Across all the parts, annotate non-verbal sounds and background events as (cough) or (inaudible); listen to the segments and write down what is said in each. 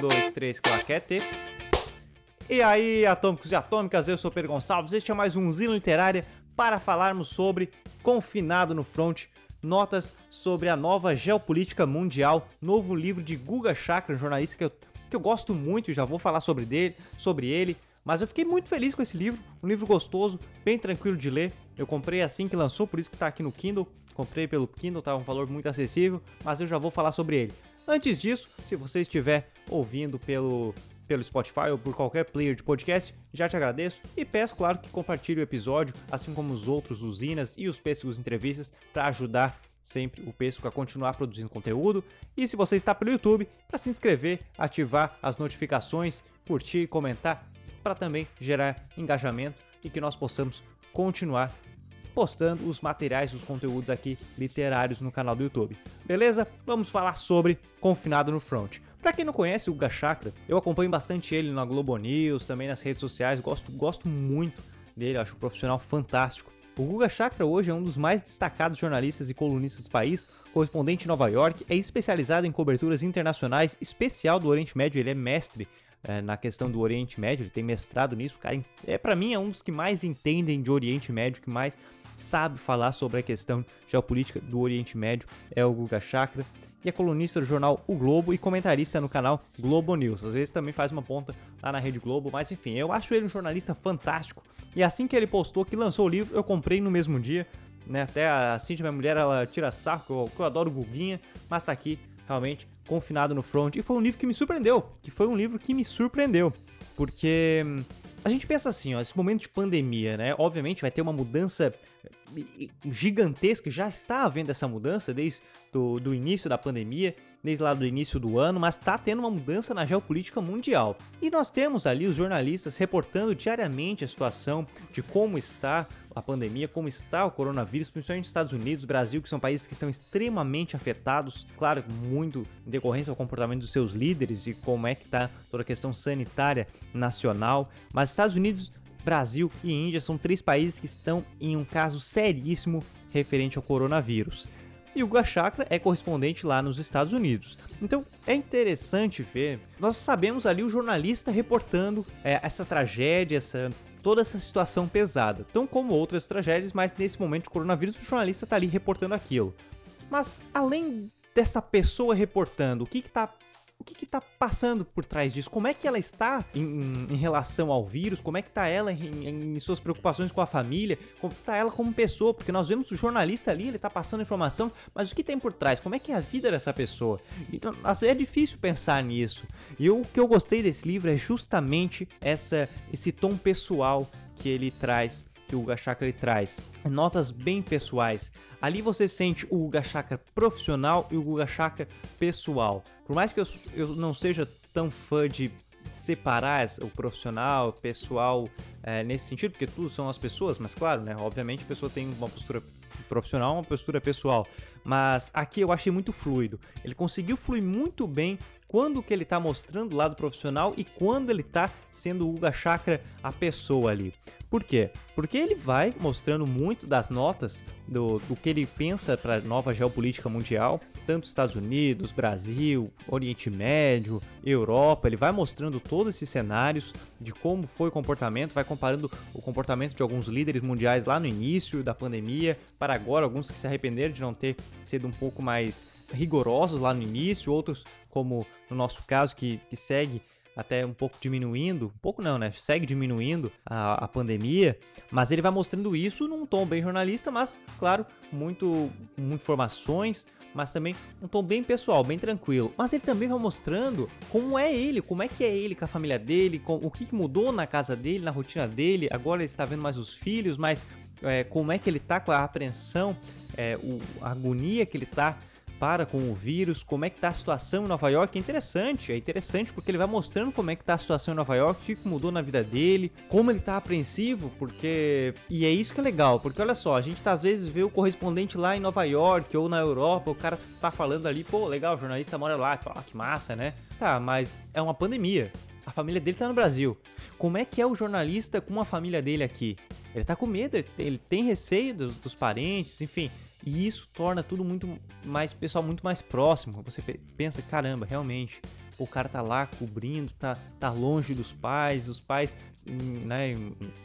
dois, três, claquete. E aí, atômicos e atômicas, eu sou Pedro Gonçalves. Este é mais um Zino Literária para falarmos sobre Confinado no Front, notas sobre a nova geopolítica mundial, novo livro de Guga Chakra, um jornalista que eu, que eu gosto muito, já vou falar sobre, dele, sobre ele. Mas eu fiquei muito feliz com esse livro, um livro gostoso, bem tranquilo de ler. Eu comprei assim que lançou, por isso que está aqui no Kindle. Comprei pelo Kindle, tá um valor muito acessível, mas eu já vou falar sobre ele. Antes disso, se você estiver ouvindo pelo pelo Spotify ou por qualquer player de podcast, já te agradeço e peço, claro, que compartilhe o episódio, assim como os outros usinas e os Pêssegos Entrevistas, para ajudar sempre o Pêssego a continuar produzindo conteúdo. E se você está pelo YouTube, para se inscrever, ativar as notificações, curtir e comentar, para também gerar engajamento e que nós possamos continuar postando os materiais, os conteúdos aqui literários no canal do YouTube. Beleza? Vamos falar sobre Confinado no Front. Para quem não conhece o Guga Chakra, eu acompanho bastante ele na Globo News, também nas redes sociais, gosto, gosto muito dele, acho um profissional fantástico. O Guga Chakra hoje é um dos mais destacados jornalistas e colunistas do país, correspondente em Nova York, é especializado em coberturas internacionais, especial do Oriente Médio, ele é mestre é, na questão do Oriente Médio, ele tem mestrado nisso, cara, é para mim é um dos que mais entendem de Oriente Médio, que mais sabe falar sobre a questão geopolítica do Oriente Médio, é o Guga Chakra, e é colunista do jornal O Globo e comentarista no canal Globo News. Às vezes também faz uma ponta lá na Rede Globo, mas enfim, eu acho ele um jornalista fantástico. E assim que ele postou que lançou o livro, eu comprei no mesmo dia. Né? Até a Cintia, minha mulher, ela tira saco, eu, eu adoro Guguinha, mas tá aqui realmente confinado no front. E foi um livro que me surpreendeu, que foi um livro que me surpreendeu, porque hum, a gente pensa assim, ó, esse momento de pandemia, né? Obviamente vai ter uma mudança gigantesca, já está havendo essa mudança desde do, do início da pandemia, desde lá do início do ano, mas está tendo uma mudança na geopolítica mundial. E nós temos ali os jornalistas reportando diariamente a situação de como está a pandemia, como está o coronavírus, principalmente nos Estados Unidos, Brasil, que são países que são extremamente afetados, claro, muito em decorrência do comportamento dos seus líderes e como é que está toda a questão sanitária nacional. Mas Estados Unidos Brasil e Índia são três países que estão em um caso seríssimo referente ao coronavírus. E o Gachakra é correspondente lá nos Estados Unidos. Então é interessante ver. Nós sabemos ali o jornalista reportando é, essa tragédia, essa toda essa situação pesada, tão como outras tragédias, mas nesse momento de coronavírus o jornalista está ali reportando aquilo. Mas além dessa pessoa reportando, o que está o que está passando por trás disso? Como é que ela está em, em relação ao vírus? Como é que está ela em, em, suas preocupações com a família? Como está ela como pessoa? Porque nós vemos o jornalista ali, ele está passando informação, mas o que tem por trás? Como é que é a vida dessa pessoa? Então, é difícil pensar nisso. E o que eu gostei desse livro é justamente essa, esse tom pessoal que ele traz que o Guga Chakra ele traz. Notas bem pessoais. Ali você sente o Guga Chakra profissional e o Guga Chakra pessoal. Por mais que eu, eu não seja tão fã de separar o profissional, pessoal é, nesse sentido, porque tudo são as pessoas, mas claro, né? Obviamente a pessoa tem uma postura profissional, uma postura pessoal. Mas aqui eu achei muito fluido. Ele conseguiu fluir muito bem quando que ele está mostrando o lado profissional e quando ele está sendo o Uga Chakra a pessoa ali. Por quê? Porque ele vai mostrando muito das notas do, do que ele pensa para a nova geopolítica mundial, tanto Estados Unidos, Brasil, Oriente Médio, Europa. Ele vai mostrando todos esses cenários de como foi o comportamento, vai comparando o comportamento de alguns líderes mundiais lá no início da pandemia para agora, alguns que se arrependeram de não ter sido um pouco mais rigorosos lá no início, outros, como no nosso caso, que, que segue até um pouco diminuindo, um pouco não, né? Segue diminuindo a, a pandemia, mas ele vai mostrando isso num tom bem jornalista, mas claro, muito, com informações, mas também um tom bem pessoal, bem tranquilo. Mas ele também vai mostrando como é ele, como é que é ele com a família dele, com, o que mudou na casa dele, na rotina dele. Agora ele está vendo mais os filhos, mas é, como é que ele tá com a apreensão, é, o, a agonia que ele tá para com o vírus, como é que tá a situação em Nova York. É interessante, é interessante porque ele vai mostrando como é que tá a situação em Nova York, o que mudou na vida dele, como ele tá apreensivo, porque. E é isso que é legal, porque olha só, a gente tá, às vezes vê o correspondente lá em Nova York ou na Europa, o cara tá falando ali, pô, legal, o jornalista mora lá, pô, que massa, né? Tá, mas é uma pandemia. A família dele tá no Brasil. Como é que é o jornalista com a família dele aqui? Ele tá com medo, ele tem receio dos, dos parentes, enfim E isso torna tudo muito mais, pessoal, muito mais próximo. Você pensa, caramba, realmente, o cara tá lá cobrindo, tá, tá longe dos pais, os pais né,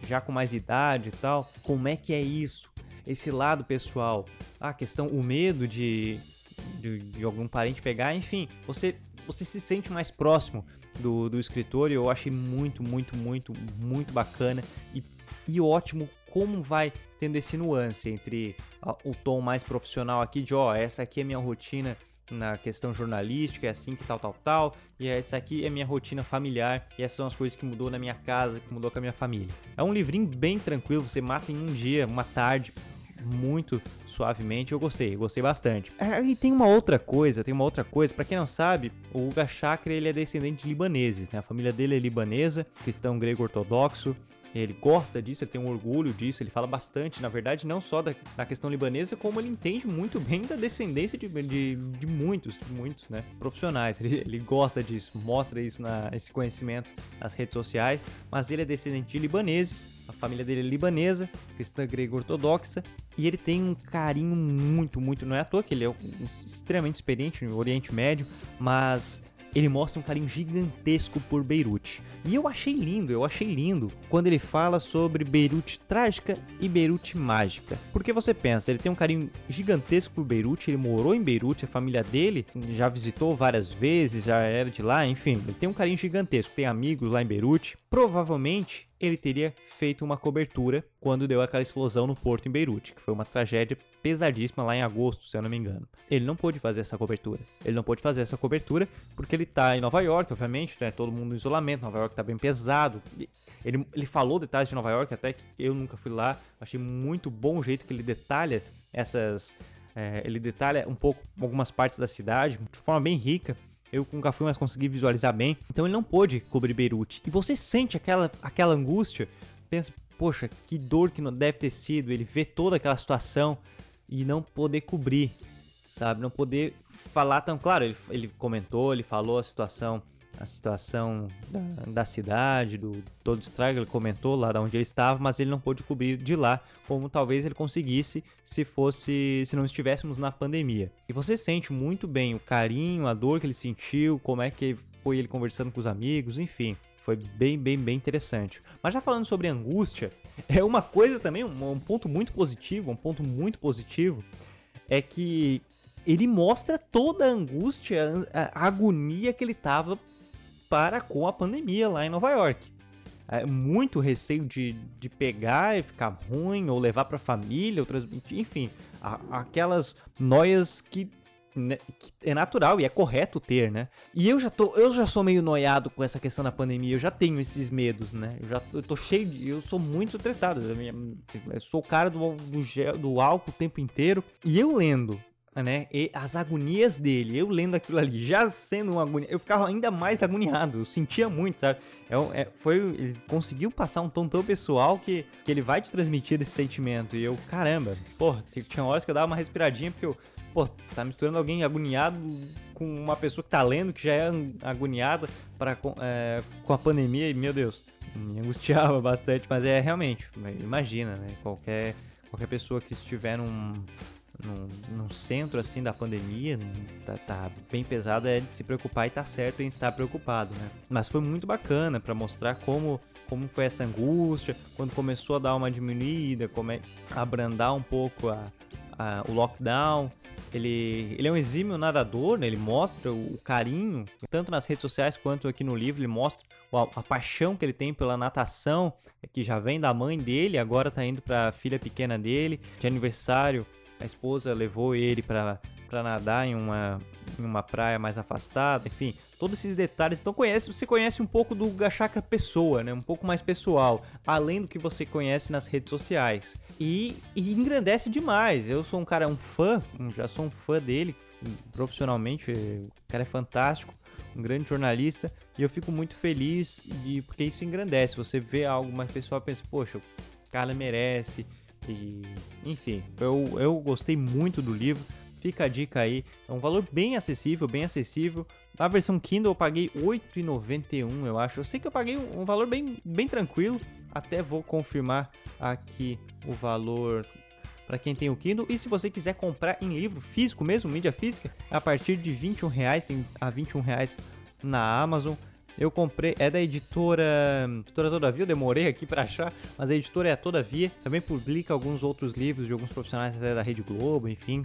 já com mais idade e tal. Como é que é isso? Esse lado pessoal, a questão, o medo de, de, de algum parente pegar, enfim, você, você se sente mais próximo do, do escritor e eu achei muito, muito, muito, muito bacana e, e ótimo como vai tendo esse nuance entre o tom mais profissional aqui de ó, essa aqui é minha rotina na questão jornalística, é assim que tal, tal, tal, e essa aqui é minha rotina familiar, e essas são as coisas que mudou na minha casa, que mudou com a minha família. É um livrinho bem tranquilo, você mata em um dia, uma tarde, muito suavemente. Eu gostei, eu gostei bastante. É, e tem uma outra coisa, tem uma outra coisa. Para quem não sabe, o Hugo Chakra ele é descendente de libaneses, né? A família dele é libanesa, cristão grego ortodoxo. Ele gosta disso, ele tem um orgulho disso, ele fala bastante, na verdade, não só da, da questão libanesa, como ele entende muito bem da descendência de, de, de muitos, de muitos, né, profissionais. Ele, ele gosta disso, mostra isso, na, esse conhecimento nas redes sociais, mas ele é descendente de libaneses, a família dele é libanesa, cristã grega ortodoxa, e ele tem um carinho muito, muito, não é à toa que ele é um, extremamente experiente no Oriente Médio, mas ele mostra um carinho gigantesco por Beirute. E eu achei lindo, eu achei lindo quando ele fala sobre Beirute trágica e Beirute mágica. Porque você pensa, ele tem um carinho gigantesco por Beirute, ele morou em Beirute, a família dele já visitou várias vezes, já era de lá, enfim, ele tem um carinho gigantesco, tem amigos lá em Beirute. Provavelmente ele teria feito uma cobertura quando deu aquela explosão no porto em Beirute, que foi uma tragédia pesadíssima lá em agosto, se eu não me engano. Ele não pôde fazer essa cobertura. Ele não pôde fazer essa cobertura porque ele tá em Nova York, obviamente, né? Todo mundo em isolamento, Nova York tá bem pesado. Ele, ele falou detalhes de Nova York, até que eu nunca fui lá. Achei muito bom o jeito que ele detalha essas. É, ele detalha um pouco algumas partes da cidade de forma bem rica. Eu nunca fui, mas consegui visualizar bem. Então ele não pôde cobrir Beirute. E você sente aquela, aquela angústia. Pensa, poxa, que dor que não deve ter sido. Ele vê toda aquela situação e não poder cobrir, sabe? Não poder falar tão claro. Ele, ele comentou, ele falou a situação a situação da, da, cidade, do todo o estrago, ele comentou lá de onde ele estava, mas ele não pôde cobrir de lá, como talvez ele conseguisse se fosse, se não estivéssemos na pandemia. E você sente muito bem o carinho, a dor que ele sentiu, como é que foi ele conversando com os amigos, enfim. Foi bem, bem, bem interessante. Mas já falando sobre angústia, é uma coisa também, um, um ponto muito positivo, um ponto muito positivo, é que ele mostra toda a angústia, a agonia que ele tava para com a pandemia lá em Nova York. É, muito receio de, de pegar e ficar ruim, ou levar para a família, ou transmitir, enfim, a, aquelas noias que, né, que, é natural e é correto ter, né? E eu já, tô, eu já sou meio noiado com essa questão da pandemia, eu já tenho esses medos, né? Eu já eu tô cheio de. Eu sou muito tratado, eu, eu sou o cara do, do, gel, do álcool o tempo inteiro. E eu lendo né? E as agonias dele, eu lendo aquilo ali, já sendo um agonia, eu ficava ainda mais agoniado, eu sentia muito, sabe? É, é, foi, ele conseguiu passar um tom tão pessoal que, que ele vai te transmitir esse sentimento. E eu, caramba, porra, tinha horas que eu dava uma respiradinha porque eu, pô, tá misturando alguém agoniado com uma pessoa que tá lendo, que já é agoniada para é, com a pandemia e, meu Deus, me angustiava (laughs) bastante, mas é realmente, imagina, né? Qualquer, qualquer pessoa que estiver num no centro assim da pandemia, tá, tá, bem pesado, é de se preocupar e tá certo em estar preocupado, né? Mas foi muito bacana para mostrar como como foi essa angústia, quando começou a dar uma diminuída, como é abrandar um pouco a, a, o lockdown. Ele, ele é um exímio nadador, né? ele mostra o, o carinho, tanto nas redes sociais quanto aqui no livro, ele mostra a, a, paixão que ele tem pela natação, que já vem da mãe dele, agora tá indo para a filha pequena dele, de aniversário a esposa levou ele para nadar em uma, em uma praia mais afastada, enfim, todos esses detalhes. Então conhece, você conhece um pouco do Gachaka pessoa, né? Um pouco mais pessoal, além do que você conhece nas redes sociais. E, e engrandece demais. Eu sou um cara, um fã, já sou um fã dele profissionalmente, o cara é fantástico, um grande jornalista, e eu fico muito feliz de, porque isso engrandece. Você vê algo, mas o pessoal pensa, poxa, o cara merece, e, enfim, eu, eu gostei muito do livro. Fica a dica aí. É um valor bem acessível, bem acessível. Na versão Kindle eu paguei R$ 8,91, eu acho. Eu sei que eu paguei um valor bem, bem tranquilo. Até vou confirmar aqui o valor para quem tem o Kindle. E se você quiser comprar em livro físico mesmo, mídia física, a partir de 21 reais, tem a 21 reais na Amazon. Eu comprei, é da editora, editora Todavia, eu demorei aqui para achar, mas a editora é a Todavia, também publica alguns outros livros de alguns profissionais até da Rede Globo, enfim.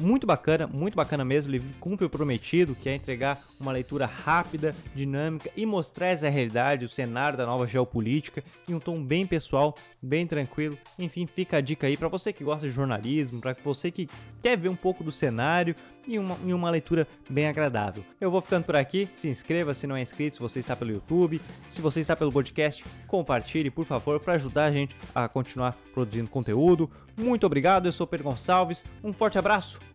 Muito bacana, muito bacana mesmo, ele cumpre o prometido, que é entregar uma leitura rápida, dinâmica e mostrar essa realidade, o cenário da nova geopolítica em um tom bem pessoal, bem tranquilo. Enfim, fica a dica aí para você que gosta de jornalismo, para você que quer ver um pouco do cenário e uma, e uma leitura bem agradável. Eu vou ficando por aqui, se inscreva se não é inscrito, se você está pelo YouTube, se você está pelo podcast, compartilhe por favor para ajudar a gente a continuar produzindo conteúdo. Muito obrigado, eu sou Pedro Gonçalves, um forte abraço,